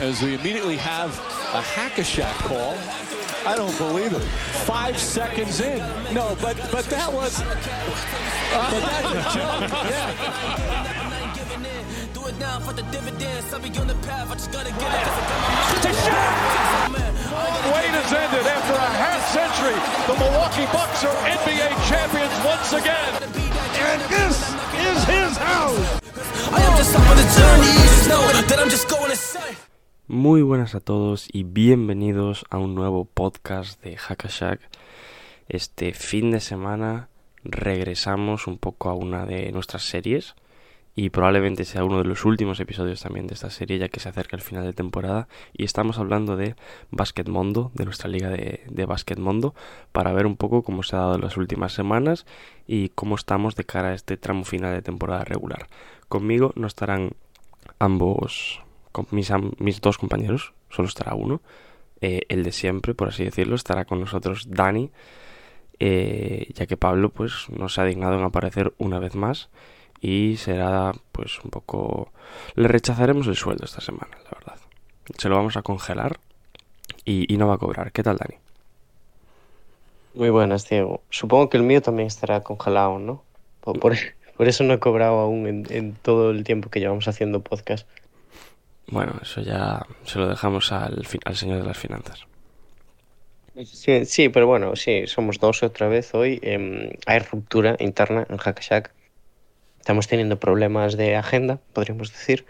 as we immediately have a hack-a-shack call. I don't believe it. Five seconds in. No, but but that was. but that's a joke. Yeah. Do it now for the dividends. I'll be on the path. I just gotta get it. 'cause I got my mind set. Man, I ain't gonna Wait has ended after a half century. The Milwaukee Bucks are NBA champions once again. And this is his house. I am just on the journey. Just know that I'm just going insane. Muy buenas a todos y bienvenidos a un nuevo podcast de Hackashack. Este fin de semana regresamos un poco a una de nuestras series y probablemente sea uno de los últimos episodios también de esta serie ya que se acerca el final de temporada y estamos hablando de Basket Mondo, de nuestra liga de, de Basket Mondo, para ver un poco cómo se ha dado las últimas semanas y cómo estamos de cara a este tramo final de temporada regular. Conmigo no estarán ambos con mis, mis dos compañeros, solo estará uno, eh, el de siempre, por así decirlo, estará con nosotros Dani, eh, ya que Pablo pues no se ha dignado en aparecer una vez más y será pues un poco... Le rechazaremos el sueldo esta semana, la verdad. Se lo vamos a congelar y, no va a cobrar. ¿Qué tal, Dani? Muy buenas, Diego. Supongo que el mío también estará congelado, ¿no? Por eso no he cobrado aún en, en todo el tiempo que llevamos haciendo podcast. Bueno, eso ya se lo dejamos al, al señor de las finanzas. Sí, pero bueno, sí, somos dos otra vez hoy. Em, hay ruptura interna en Hackashack. Estamos teniendo problemas de agenda, podríamos decir.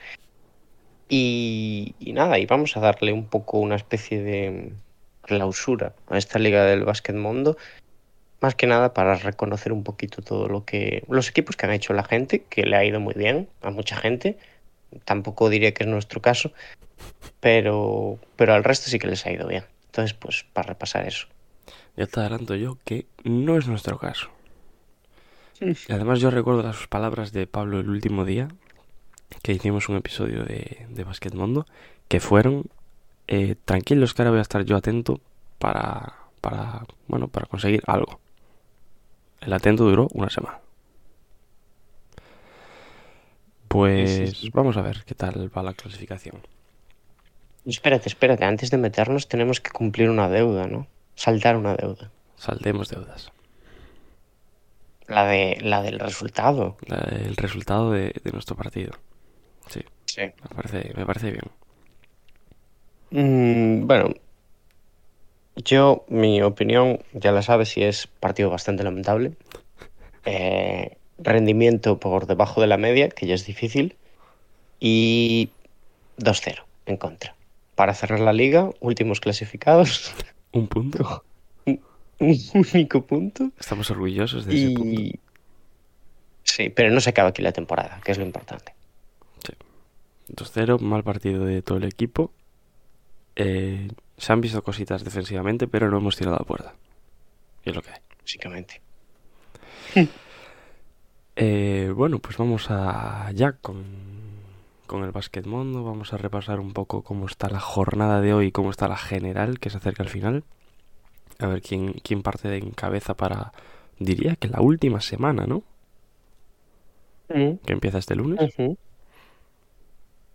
Y, y nada, y vamos a darle un poco una especie de clausura a esta liga del básquet mundo. Más que nada para reconocer un poquito todo lo que. los equipos que han hecho la gente, que le ha ido muy bien a mucha gente. Tampoco diría que es nuestro caso, pero, pero al resto sí que les ha ido bien. Entonces, pues, para repasar eso. Ya te adelanto yo que no es nuestro caso. Y además yo recuerdo las palabras de Pablo el último día que hicimos un episodio de, de Basket Mundo que fueron eh, tranquilos que ahora voy a estar yo atento para, para, bueno, para conseguir algo. El atento duró una semana. Pues Sí, sí, sí. vamos a ver qué tal va la clasificación. Espérate, espérate, antes de meternos tenemos que cumplir una deuda, ¿no? Saltar una deuda. Saldemos deudas. La de la del resultado. La- el resultado de, de nuestro partido. Sí, Sí. me parece, me parece bien. Mm, bueno, yo, mi opinión, ya la sabes, si es partido bastante lamentable. Eh, rendimiento por debajo de la media, que ya es difícil. Y 2-0 en contra. Para cerrar la liga, últimos clasificados, Un punto. un único punto. Estamos orgullosos de ese punto. Y... Sí, pero no se acaba aquí la temporada, que es lo importante. 2-0, mal partido de todo el equipo. Eh, se han visto cositas defensivamente, pero no hemos tirado a puerta. Y es lo que hay. Básicamente. Eh, bueno, pues vamos a ya con, con el Basket Mundo. Vamos a repasar un poco cómo está la jornada de hoy cómo está la general, que se acerca al final. A ver quién, quién parte de en cabeza para, diría que la última semana, ¿no? Que empieza este lunes.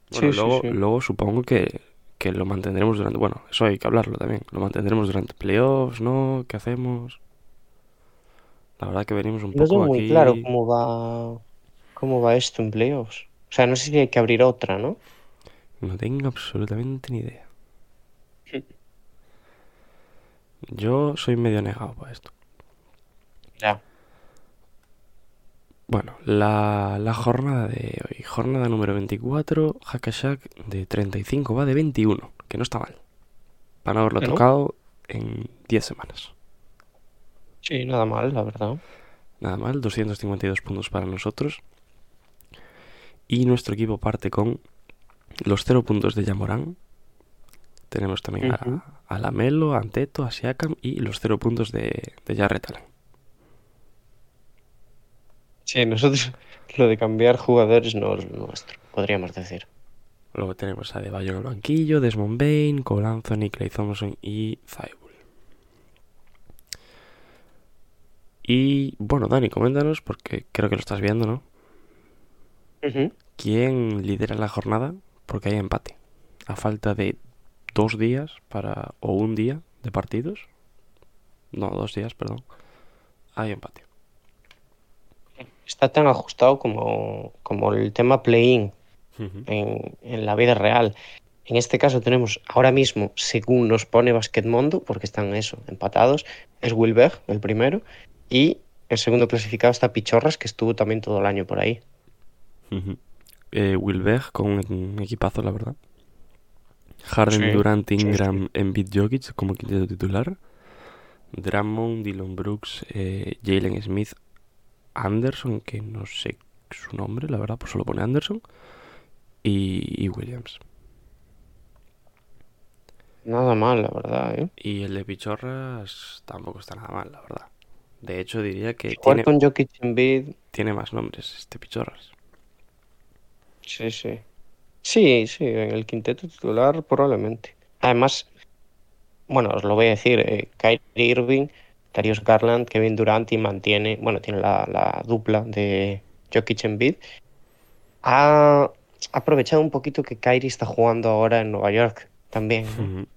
Bueno, Sí, sí, luego, luego supongo que, que lo mantendremos durante. Bueno, eso hay que hablarlo también. Lo mantendremos durante playoffs, ¿no? ¿Qué hacemos? La verdad que venimos un No poco tengo muy aquí. claro cómo va cómo va esto en playoffs. O sea, no sé si hay que abrir otra, ¿no? No tengo absolutamente ni idea. Yo soy medio negado para esto. Ya. Bueno, la, la jornada de hoy. Jornada número 24. Hackashack de 35 va de 21. Que no está mal. Para no haberlo ¿No? tocado en 10 semanas. Sí, nada mal, la verdad. Nada mal, 252 puntos para nosotros. Y nuestro equipo parte con los 0 puntos de Yamorán. Tenemos también a- Ujú. a, Lamelo, a Anteto, a Siakam y los 0 puntos de, de Jarrett Allen. Sí, nosotros lo de cambiar jugadores no es nuestro, podríamos decir. Luego tenemos a Debayo en el banquillo, Desmond Bain, Cole Anthony, Clay Thompson y Thibault. Y bueno, Dani, coméntanos, porque creo que lo estás viendo, ¿no? ¿Quién lidera la jornada? Porque hay empate. a falta de dos días para o un día de partidos. No, dos días, perdón. Hay empate. Está tan ajustado como, como el tema play-in en, en la vida real. En este caso tenemos ahora mismo, según nos pone Basquetmondo, porque están eso, empatados, es Wilberg, el primero, y el segundo clasificado está Pichorras, que estuvo también todo el año por ahí. Eh, Wilberg con un equipazo, la verdad. Harden, Sí, Durant, sí, sí. Ingram, Embiid, Jokic como quinteto titular. Drummond, Dylan Brooks, eh, Jalen Smith, Anderson, que no sé su nombre, la verdad, pues solo pone Anderson. Y, y Williams. Nada mal, la verdad, ¿eh? Y el de Pichorras tampoco está nada mal, la verdad. De hecho, diría que Jugar tiene, con Jokic Embiid, tiene más nombres este Pichorras. sí, sí. Sí, sí, en el quinteto titular probablemente. Además, bueno, os lo voy a decir, eh, Kyrie Irving, Darius Garland, Kevin Durant y mantiene, bueno, tiene la, la dupla de Jokic Embiid. Ha aprovechado un poquito que Kyrie está jugando ahora en Nueva York también.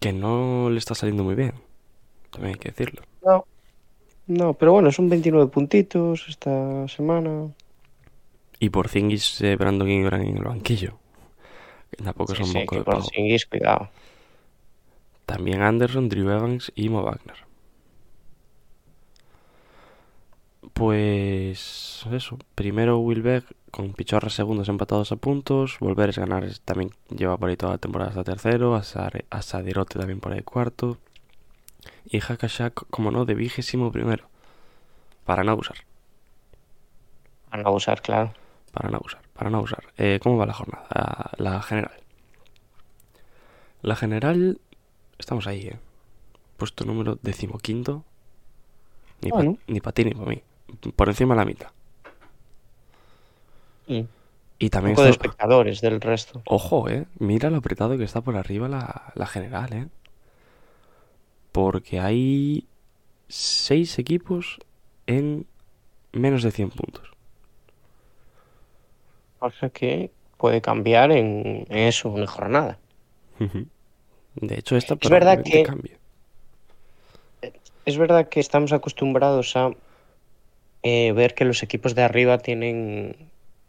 Que no le está saliendo muy bien. También hay que decirlo. No, no, pero bueno, son 29 puntitos esta semana. Y por Zingis, eh, Brandon Ingram en el banquillo. Que tampoco Sí, son sí, que de por pavo. Singis, cuidado. También Anderson, Drew Evans y Mo Wagner. Pues eso. Primero Wilbeck con Pichorra segundos empatados a puntos. Volver a ganar también lleva por ahí toda la temporada hasta tercero. Asar- Asadirote también por ahí cuarto. Y Hakashak, como no, de vigésimo primero. Para no abusar. Van a usar, claro. Para no abusar, para no abusar. Eh, ¿Cómo va la jornada? La general. La general, estamos ahí, ¿eh? Puesto número decimoquinto. Ni para Bueno. ni pa ti ni para mí. Por encima de la mitad. Mm. Y Un también poco de espectadores del resto. Ojo, ¿eh? Mira lo apretado que está por arriba la, la general, ¿eh? Porque hay seis equipos en menos de 100 puntos. O sea que puede cambiar en, en eso, una jornada. De hecho, esta Es verdad que- cambie. Es verdad que estamos acostumbrados a eh, ver que los equipos de arriba tienen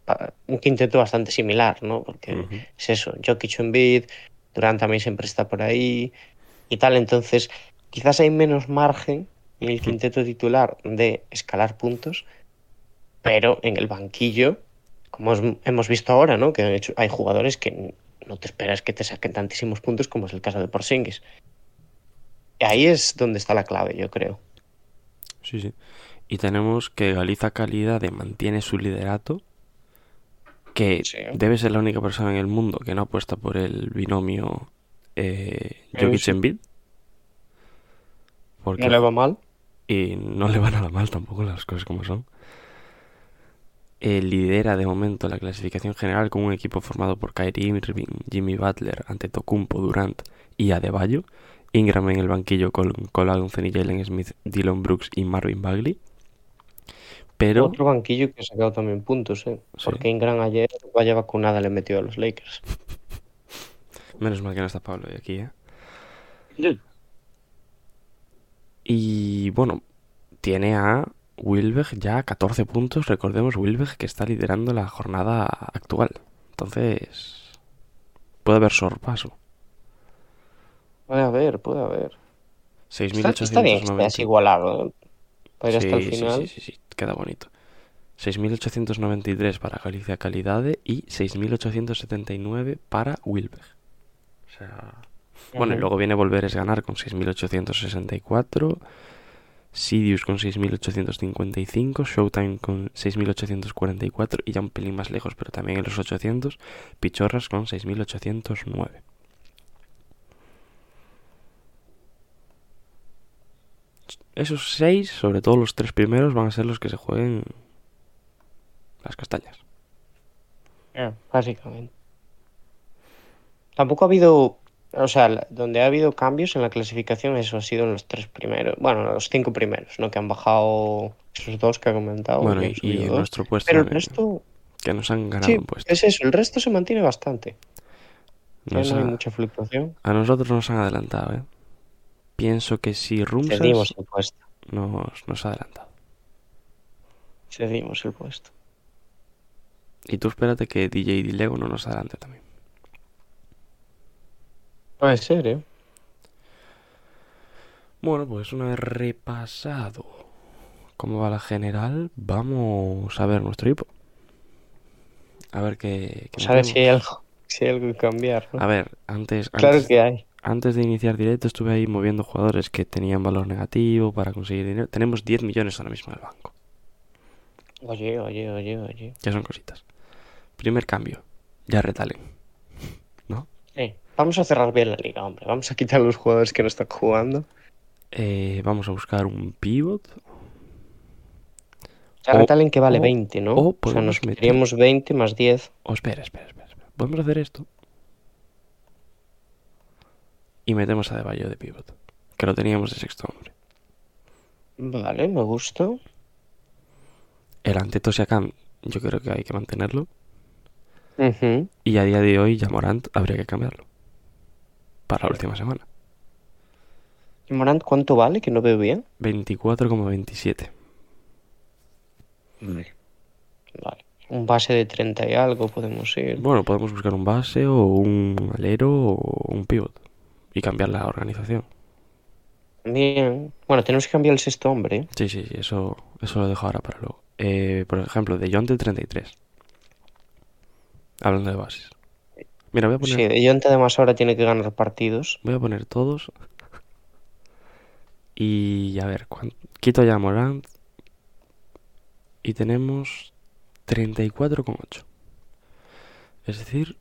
pa- un quinteto bastante similar, ¿no? Porque es eso, Jokic Embiid, Durant también siempre está por ahí y tal, entonces quizás hay menos margen en el quinteto titular de escalar puntos, pero en el banquillo, como os- hemos visto ahora, ¿no? Que de hecho hay jugadores que no te esperas que te saquen tantísimos puntos como es el caso de Porzingis. Ahí es donde está la clave, yo creo. Sí, sí. Y tenemos que Galiza Calidad mantiene su liderato, que Sí. debe ser la única persona en el mundo que no apuesta por el binomio eh, Jokic sí. Porque ¿No le va mal? y no le va nada mal tampoco las cosas como son. Eh, lidera de momento la clasificación general con un equipo formado por Kyrie Irving, Jimmy Butler, Antetokounmpo, Durant y Adebayo. Ingram en el banquillo con Cole Anthony, Jalen Smith, Dylan Brooks y Marvin Bagley. Pero Otro banquillo que ha sacado también puntos, ¿eh? Sí. Porque Ingram ayer, vaya vacunada, le metió a los Lakers. menos mal que no está Pablo hoy aquí, ¿eh? Y bueno, tiene a Wilbeck ya a 14 puntos. Recordemos Wilbeck que está liderando la jornada actual. Entonces, puede haber sorpaso. Puede haber, puede haber. Está, 6.890. está bien así igualado. Para ir hasta el Sí, sí, final. sí, sí, sí, queda bonito. 6.893 para Galicia Calidade y 6.879 para Wilbeck. O sea, bueno, y luego viene Volveres ganar con 6.864, Sidious con 6.855, Showtime con 6.844 y ya un pelín más lejos, pero también en los 800, Pichorras con 6.809. Esos seis, sobre todo los tres primeros, van a ser los que se jueguen las castañas. Ah, Básicamente. Tampoco ha habido, o sea, donde ha habido cambios en la clasificación, eso ha sido en los tres primeros, bueno, los cinco primeros, ¿no? Que han bajado esos dos que ha comentado. bueno, y, y nuestro puesto Pero el que- resto, que nos han ganado sí, un puesto. es eso, el resto se mantiene bastante. No hay ha- mucha fluctuación. a nosotros nos han adelantado, ¿eh? Pienso que si Rumsas Cedimos el puesto. nos, nos ha adelantado. Cedimos el puesto. Y tú espérate que DJ Dilego no nos adelante también. Puede ser, ¿eh? Bueno, pues una vez repasado cómo va la general, vamos a ver nuestro equipo. A ver qué... qué a ver si hay algo, si hay algo que cambiar. ¿no? A ver, antes, claro antes, que hay. antes de iniciar directo estuve ahí moviendo jugadores que tenían valor negativo para conseguir dinero. Tenemos 10 millones ahora mismo en el banco. Oye, oye, oye, oye. Ya son cositas. Primer cambio. Ya retalen. ¿No? Eh, vamos a cerrar bien la liga, hombre. Vamos a quitar a los jugadores que no están jugando. Eh, vamos a buscar un pivot. Ya O- Retalen que vale o- 20, ¿no? o O, sea, nos meter- quitaríamos 20 más 10. O espera, espera, espera, espera. Podemos hacer esto. Y metemos a Deballo de pivot. Que lo teníamos de sexto hombre. Vale, me gusta. El ante Tosiakam, yo creo que hay que mantenerlo. Y a día de hoy, ya Morant habría que cambiarlo. Para la última semana. ¿Y Morant cuánto vale? Que no veo bien. 24,27. Vale. Un base de 30 y algo podemos ir. Bueno, podemos buscar un base o un alero o un pivot. Y cambiar la organización. Bien. Bueno, tenemos que cambiar el sexto hombre. ¿eh? Sí, sí, sí, eso, eso lo dejo ahora para luego. Eh, por ejemplo, de John del 33. Hablando de bases. Mira, voy a poner, Sí, de Jonte además ahora tiene que ganar partidos. voy a poner todos. Y a ver, cuán- quito ya a Morant. Y tenemos 34,8. Es decir,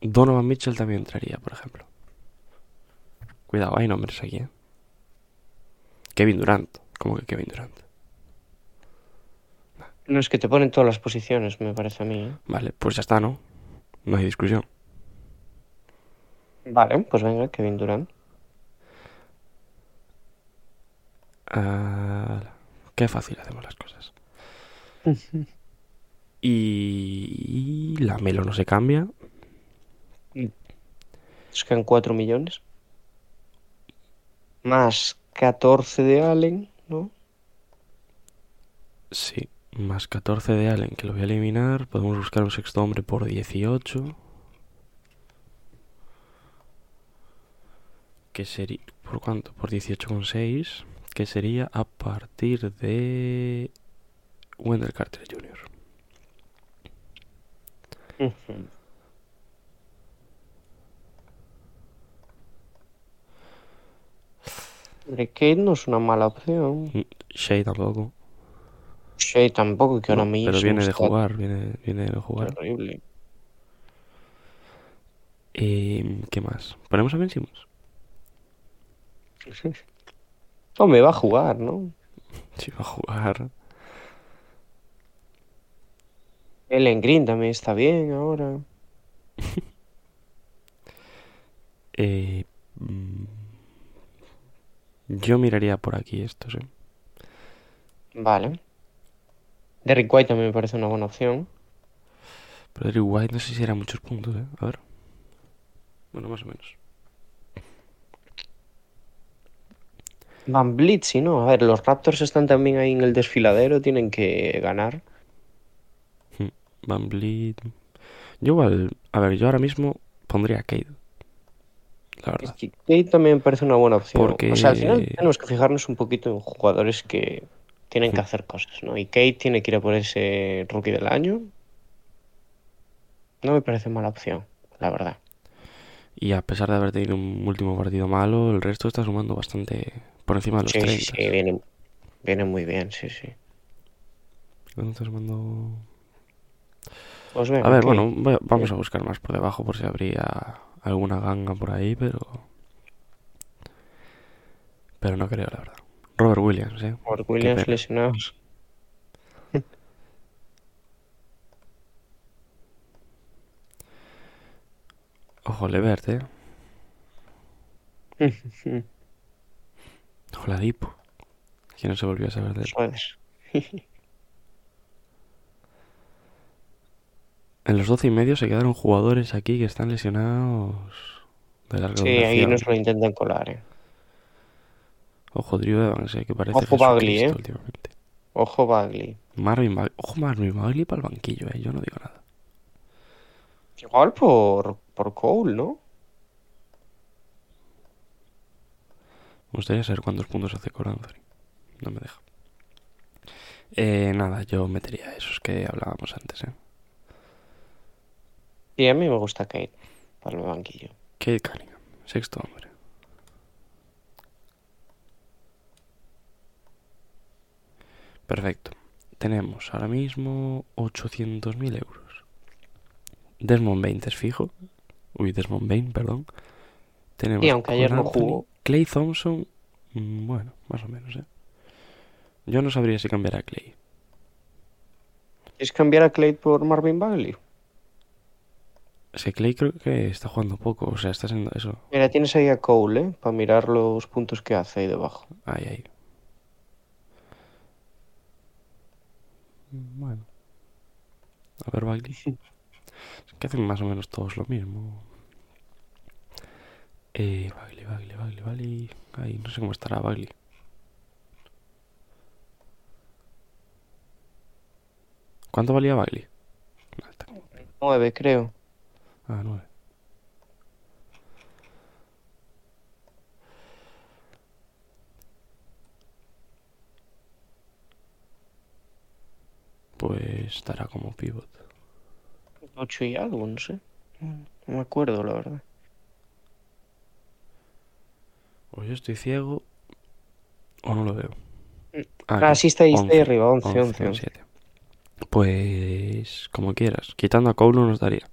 Donovan Mitchell también entraría, por ejemplo. Cuidado, hay nombres aquí, ¿eh? Kevin Durant. ¿Cómo que Kevin Durant? No es que te ponen todas las posiciones, me parece a mí. ¿eh? Vale, pues ya está, ¿no? No hay discusión. Vale, pues venga, Kevin Durant. Ah, qué fácil hacemos las cosas. Y la Melo no se cambia. Es que en 4 millones. Más 14 de Allen, ¿no? Sí, más 14 de Allen, que lo voy a eliminar. Podemos buscar un sexto hombre por 18. Que sería... ¿Por cuánto? Por 18,6. Que sería a partir de... Wendell Carter Jr. Kate no es una mala opción. Mm, Shea tampoco. Shea tampoco, que ahora No, mismo pero viene de jugar, viene, viene de jugar. Terrible. Eh, ¿Qué más? ¿Ponemos a Ben Simmons? Hombre, va a jugar, ¿no? Sí, va a jugar. Ellen Green también está bien ahora. Eh, mm, yo miraría por aquí estos, ¿eh? Vale. Derrick White también me parece una buena opción. Pero Derrick White no sé si era muchos puntos, ¿eh? A ver. Bueno, más o menos. Van Blitzy, ¿no? A ver, los Raptors están también ahí en el desfiladero, tienen que ganar. Van Vliet. Yo igual, a ver, yo ahora mismo pondría a Cade. La Es verdad. que Kate también me parece una buena opción. Porque- O sea, al final tenemos que fijarnos un poquito en jugadores que tienen que Hmm. hacer cosas, ¿no? Y Kate tiene que ir a por ese rookie del año. No me parece mala opción, la verdad. Y a pesar de haber tenido un último partido malo, el resto está sumando bastante por encima de los Sí, 30. sí, sí, viene, viene muy bien, sí, sí. ¿Cuánto está sumando? Pues venga, A ver, bueno, voy vamos a buscar más por debajo por si habría alguna ganga por ahí, pero. Pero no creo, la verdad. Robert Williams, ¿eh? Qué Williams lesionados. Ojo, Levert, ¿eh? Oladipo. Que no se volvió a saber de él. Puedes. En los 12 y medio se quedaron jugadores aquí que están lesionados de larga Sí, ahí nos lo intentan colar, eh. Ojo, Drew Evans, eh, que parece Ojo Bagley, eh. últimamente. Ojo Bagley. Marvin Bagley. Ojo, Marvin Bagley para el banquillo, eh. Yo no digo nada. Igual por, por Cole, ¿no? Me gustaría saber cuántos puntos hace Cole Anthony. No me deja. Eh, nada, yo metería esos que hablábamos antes, eh. Sí, a mí me gusta Kate para el banquillo. Kate Cunningham, sexto hombre. Perfecto. Tenemos ahora mismo 800.000 euros. Desmond Bain es fijo. Uy, Desmond Bain, perdón. Tenemos Y aunque ayer no jugó. Clay Thompson, mm, bueno, más o menos, ¿eh? Yo no sabría si cambiar a Clay. ¿Es cambiar a Clay por Marvin Bagley? Es que Clay creo que está jugando poco, o sea, está haciendo eso. Mira, tienes ahí a Cole, ¿eh? Para mirar los puntos que hace ahí debajo. Ahí, ahí. Bueno. A ver, Bagley. Es que hacen más o menos todos lo mismo. Eh, Bagley, Bagley, Bagley, Bagley. Ahí, no sé cómo estará Bagley. ¿Cuánto valía como- Nueve, creo. Ah, nueve. Pues estará como pivot. Ocho y algo, no sé. No me acuerdo, la verdad. O yo estoy ciego o no lo veo. Ah, que sí, está ahí, está ahí 11, arriba, 11, 11, 11, 11. 7. Pues como quieras. Quitando a Cole no nos daría.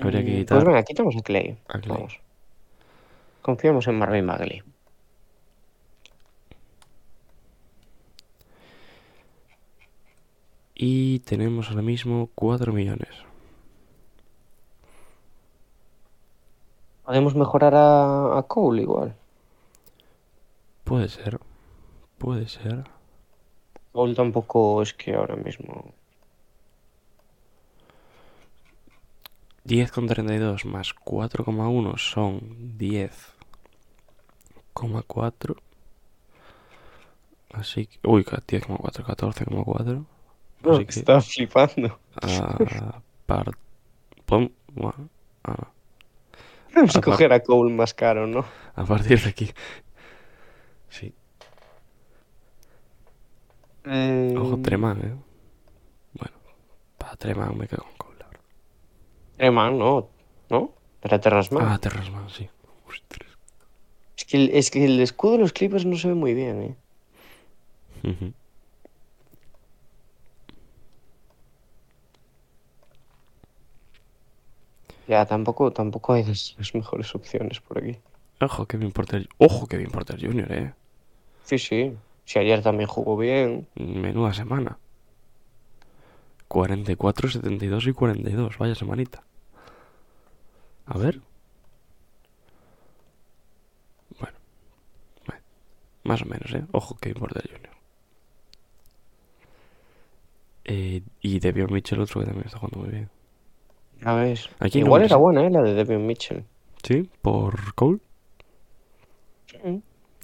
Habría que Mm, quitar Pues venga, quitamos a Clay. a Clay. Vamos. Confiamos en Marvin Bagley. Y tenemos ahora mismo 4 millones. Podemos mejorar a, a Cole igual. Puede ser. Puede ser. Cole tampoco es que ahora mismo. 10,32 más 4,1 son 10,4. Así que... Uy, 10,4, 14,4. Así que... Estaba flipando. a par- bueno, ah. Vamos a Aparte- coger a Cole más caro, ¿no? A partir de aquí. Sí. Ojo, Mm, Treman, ¿eh? Bueno, para Treman me quedo con Cole. la verdad. Treman, no. ¿No? Era Terrasman. Ah, Terrasman, sí. Es, que el, es que el escudo de los Clippers no se ve muy bien, ¿eh? Ujú. Ya, tampoco, tampoco hay las, las mejores opciones por aquí. Ojo, Kevin Porter. Ojo, Kevin Porter Jr., ¿eh? Sí, sí. Si ayer también jugó bien. Menuda semana. 44, 72 y 42. Vaya semanita. A ver. Bueno. bueno, Más o menos, ¿eh? Ojo que importa Junior. Eh, y Devion Mitchell, otro que también está jugando muy bien. Ya ves. Aquí Igual era buena, ¿eh? La de Devin Mitchell. ¿Sí? Por Cole.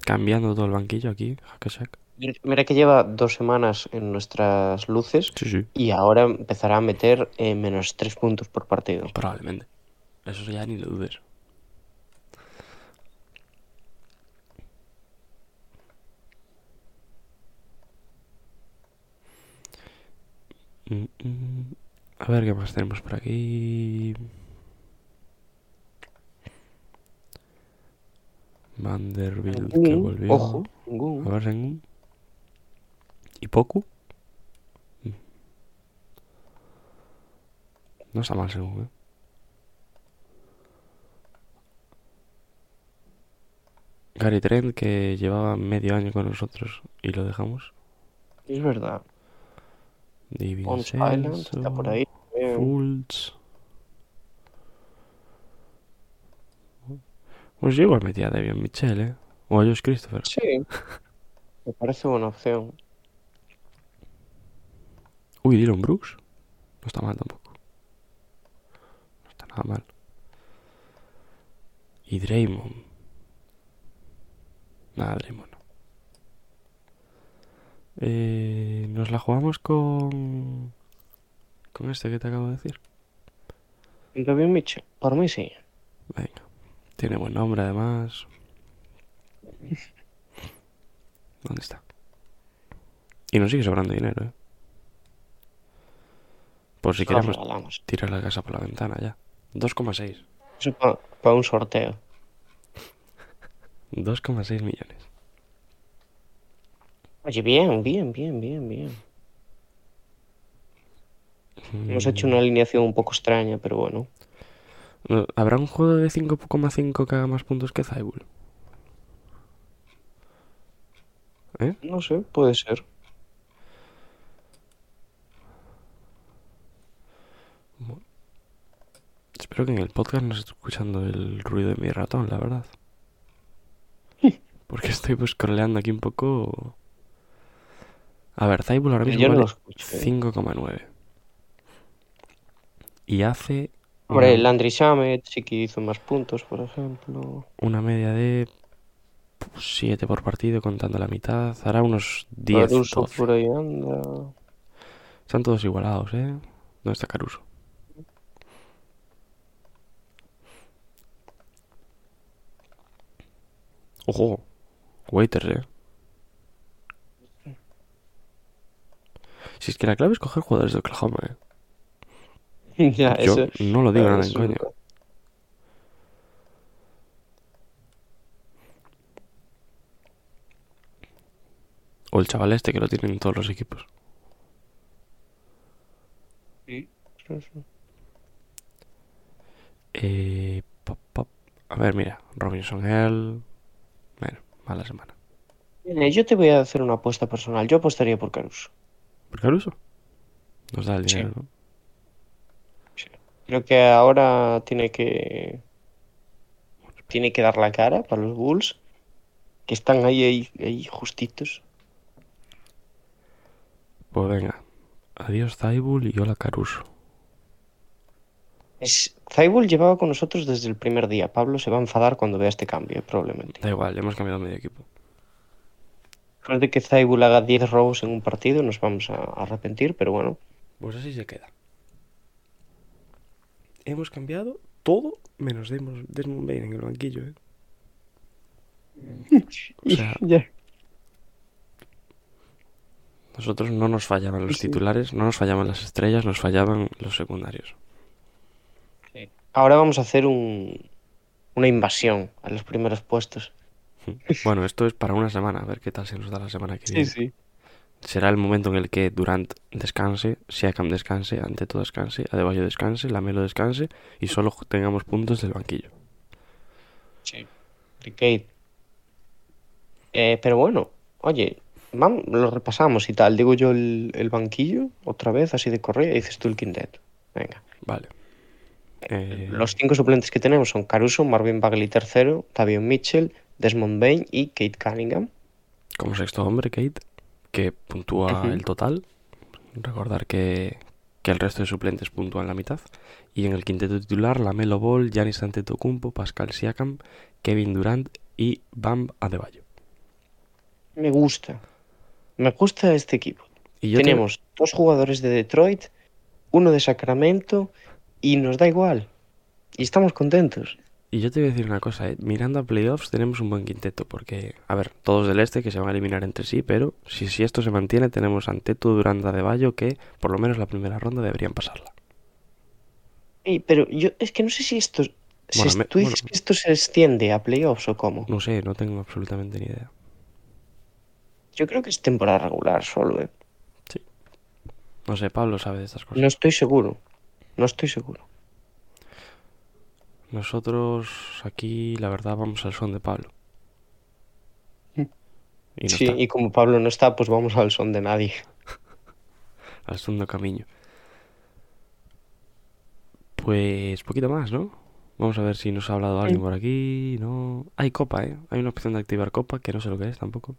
Cambiando todo el banquillo aquí. Hackashack. Mira que lleva dos semanas en nuestras luces Sí, sí. y ahora empezará a meter eh, menos tres puntos por partido. Probablemente. Eso ya ni lo dudes. Mm, mm. A ver qué más tenemos por aquí. Vanderbilt que volvió. Ojo. A ver, Sengun. ¿Y Poku? Mm. No está mal Sengun, ¿eh? Gary Trent, que llevaba medio año con nosotros y lo dejamos. Es verdad. David Bones Island está por ahí. Fultz. Pues yo igual metía a Davion Mitchell, ¿eh? O a Josh Christopher. Sí. Me parece buena opción. Uy, Dylan Brooks. No está mal tampoco. No está nada mal. Y Draymond. Nada, Draymond no. Eh, nos la jugamos con... Con este que te acabo de decir. Gavin Mitchell, por mí sí. Venga. Tiene buen nombre además. ¿Dónde está? Y nos sigue sobrando dinero, ¿eh? Por si queremos tirar la casa por la ventana ya. 2,6. Eso para un sorteo. 2,6 millones. Oye, bien, bien, bien, bien, bien. Hemos hecho una alineación un poco extraña, pero bueno. No, ¿Habrá un juego de 5,5 que haga más puntos que Zybul? ¿Eh? No sé, puede ser. Espero que en el podcast no se esté escuchando el ruido de mi ratón, la verdad. Porque estoy pues scrolleando aquí un poco. A ver, Zybul ahora mismo Yo no lo vale escucho, ¿eh? 5,9. Y hace Hombre, una, Landry Shamet sí que hizo más puntos, por ejemplo. una media de 7 por partido, contando la mitad. Hará unos 10, Caruso 12. por ahí anda. Están todos igualados, ¿eh? ¿Dónde está Caruso? Ojo, waiters, ¿eh? Si es que la clave es coger jugadores de Oklahoma, ¿eh? ya, Yo eso. no lo digo nada en coño. O el chaval este que lo tienen en todos los equipos. Sí. Eh, pop, pop. A ver, mira, Robinson Hell. Bueno, mala semana. Mira, Yo te voy a hacer una apuesta personal. Yo apostaría por Caruso. ¿Por Caruso? Nos da el Sí. dinero. Creo que ahora tiene que tiene que dar la cara para los Bulls, que están ahí, ahí, ahí justitos. Pues venga. Adiós Zaibul y hola Caruso. Es, Zaibul llevaba con nosotros desde el primer día. Pablo se va a enfadar cuando vea este cambio, probablemente. Da igual, hemos cambiado medio equipo. Después de que Zaibul haga 10 robos en un partido, nos vamos a arrepentir, pero bueno. Pues así se queda. Hemos cambiado todo menos Desmond, Bain en el banquillo, ¿eh? O sea, Ya. nosotros no nos fallaban los Sí. titulares, no nos fallaban las estrellas, nos fallaban los secundarios. Ahora vamos a hacer un, una invasión a los primeros puestos. Bueno, esto es para una semana, a ver qué tal se nos da la semana que viene. sí. Será el momento en el que Durant descanse, Siakam descanse, ante todo descanse, Adebayo descanse, Lamelo descanse y solo tengamos puntos del banquillo. Sí. Kate. Eh, pero bueno, oye, vamos, lo repasamos y tal. Digo yo el, el banquillo otra vez, así de correa, y dices tú el quinteto. Venga. Vale. Eh, Los cinco suplentes que tenemos son Caruso, Marvin Bagley tercero, Tavion Mitchell, Desmond Bain y Kate Cunningham. como sexto hombre, Kate, que puntúa el total. Recordar que, que el resto de suplentes puntúan la mitad. Y en el quinteto titular, Lamelo Ball, Giannis Antetokounmpo, Pascal Siakam, Kevin Durant y Bam Adebayo. Me gusta. Me gusta este equipo. Y yo te- Tenemos dos jugadores de Detroit, uno de Sacramento y nos da igual. Y estamos contentos. Y yo te voy a decir una cosa, eh, mirando a playoffs tenemos un buen quinteto, porque, a ver, todos del este que se van a eliminar entre sí, pero si, si esto se mantiene tenemos ante todo Durant Adebayo que por lo menos la primera ronda deberían pasarla. Pero yo es que no sé si esto... Bueno, me- ¿Tú dices bueno. que esto se extiende a playoffs o cómo? No sé, no tengo absolutamente ni idea. Yo creo que es temporada regular solo, ¿eh? No sé, Pablo sabe de estas cosas. No estoy seguro. No estoy seguro. Nosotros aquí, la verdad, vamos al son de Pablo. Mm. Y no sí, está, y como Pablo no está, pues vamos al son de nadie. al son de camino. Pues poquito más, ¿no? Vamos a ver si nos ha hablado alguien por aquí. No. Hay copa, ¿eh? Hay una opción de activar copa que no sé lo que es tampoco.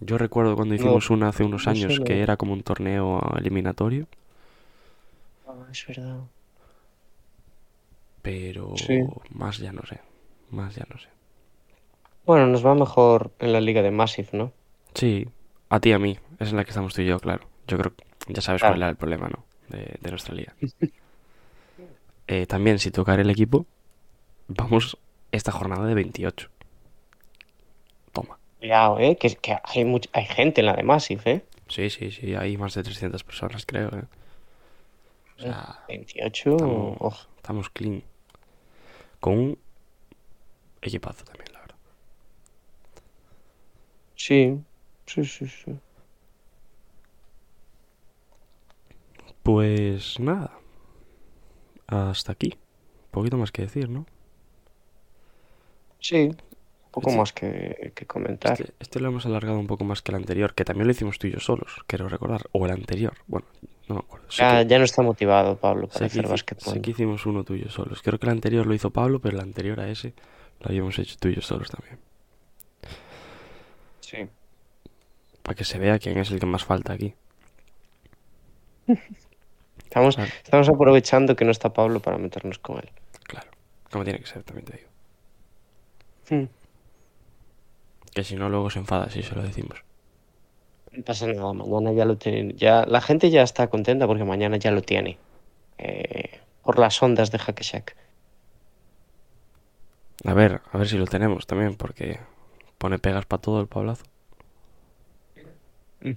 Yo recuerdo cuando No, hicimos una hace unos no sé, años no. que era como un torneo eliminatorio, Ah, es verdad. Pero Sí. más ya no sé. Más ya no sé. Bueno, nos va mejor en la liga de Massive, ¿no? Sí, a ti y a mí. Es en la que estamos tú y yo, claro. Yo creo que ya sabes Claro. cuál era el problema, ¿no? De, de nuestra liga. Eh, también, si tocar el equipo, vamos esta jornada de 28. Toma. Cuidado, ¿eh? Que, que hay, much- hay gente en la de Massive, ¿eh? Sí, sí, sí, hay más de 300 personas, creo. ¿eh? O sea, 28. estamos, ojo. estamos clean. Con un equipazo también, la verdad. Sí, sí, sí, sí. Pues nada. Hasta aquí. Poquito más que decir, ¿no? Sí, un poco Sí. más que, que comentar. Este, este lo hemos alargado un poco más que el anterior, que también lo hicimos tú y yo solos, quiero recordar. O el anterior, bueno, no me acuerdo. Ya, que- ya no está motivado Pablo para sé que hacer hici- básquetbol. sé que hicimos uno tú y yo solos. Creo que el anterior lo hizo Pablo, pero el anterior a ese lo habíamos hecho tú y yo solos también. Sí. Para que se vea quién es el que más falta aquí. Estamos, Claro. estamos aprovechando que no está Pablo para meternos con él. Claro, como tiene que ser, también te digo. Hmm. Que si no, luego se enfada si se lo decimos. No pasa nada, mañana ya lo tiene. Ya, la gente ya está contenta porque mañana ya lo tiene. Eh, por las ondas de Hack Shack. A ver, a ver si lo tenemos también, porque pone pegas para todo el Pablazo.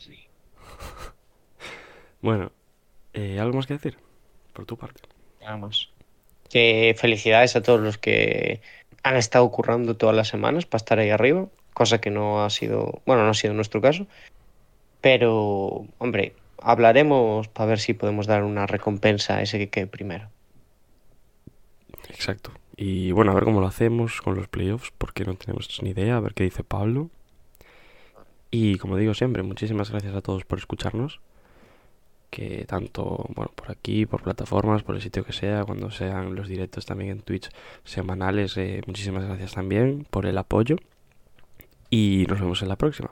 Bueno, eh, ¿algo más que decir? Por tu parte. Nada más. Que felicidades a todos los que han estado currando todas las semanas para estar ahí arriba, cosa que no ha sido, bueno, no ha sido nuestro caso. Pero, hombre, hablaremos para ver si podemos dar una recompensa a ese que quede primero. Exacto. Y bueno, a ver cómo lo hacemos con los playoffs, porque no tenemos ni idea, a ver qué dice Pablo. Y como digo siempre, muchísimas gracias a todos por escucharnos. Que tanto, bueno, por aquí, por plataformas, por el sitio que sea, cuando sean los directos también en Twitch semanales, eh, muchísimas gracias también por el apoyo. Y nos vemos en la próxima.